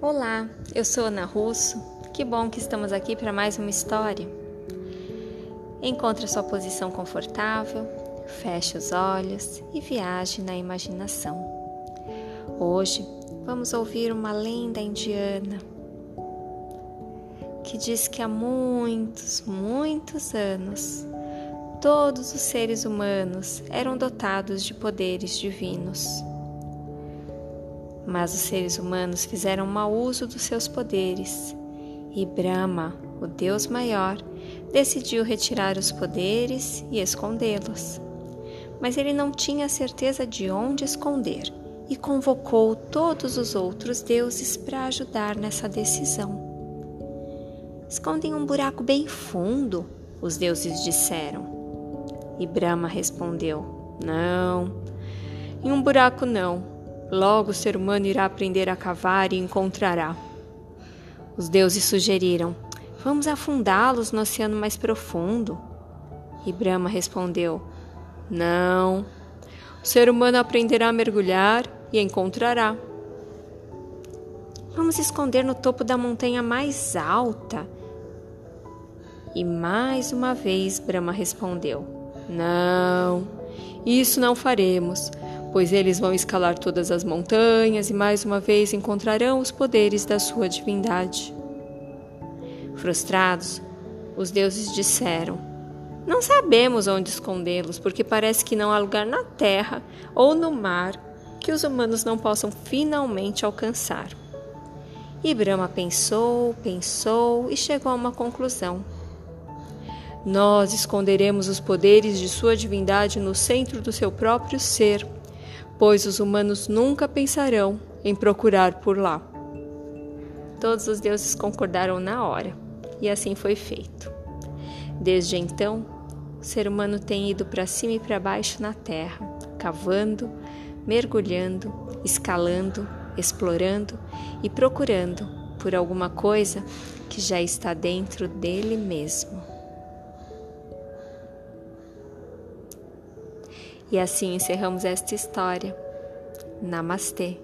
Olá, eu sou Ana Russo. Que bom que estamos aqui para mais uma história. Encontre a sua posição confortável, feche os olhos e viaje na imaginação. Hoje vamos ouvir uma lenda indiana que diz que há muitos, muitos anos todos os seres humanos eram dotados de poderes divinos. Mas os seres humanos fizeram mau uso dos seus poderes e Brahma, o Deus maior, decidiu retirar os poderes e escondê-los. Mas ele não tinha certeza de onde esconder e convocou todos os outros deuses para ajudar nessa decisão. Esconde em um buraco bem fundo, os deuses disseram. E Brahma respondeu: Não, em um buraco não. Logo o ser humano irá aprender a cavar e encontrará. Os deuses sugeriram: Vamos afundá-los no oceano mais profundo. E Brahma respondeu: Não. O ser humano aprenderá a mergulhar e encontrará. Vamos esconder no topo da montanha mais alta. E mais uma vez Brahma respondeu: Não, isso não faremos pois eles vão escalar todas as montanhas e mais uma vez encontrarão os poderes da sua divindade. Frustrados, os deuses disseram: Não sabemos onde escondê-los, porque parece que não há lugar na terra ou no mar que os humanos não possam finalmente alcançar. E Brahma pensou, pensou e chegou a uma conclusão. Nós esconderemos os poderes de sua divindade no centro do seu próprio ser pois os humanos nunca pensarão em procurar por lá. Todos os deuses concordaram na hora, e assim foi feito. Desde então, o ser humano tem ido para cima e para baixo na terra, cavando, mergulhando, escalando, explorando e procurando por alguma coisa que já está dentro dele mesmo. E assim encerramos esta história. Namastê.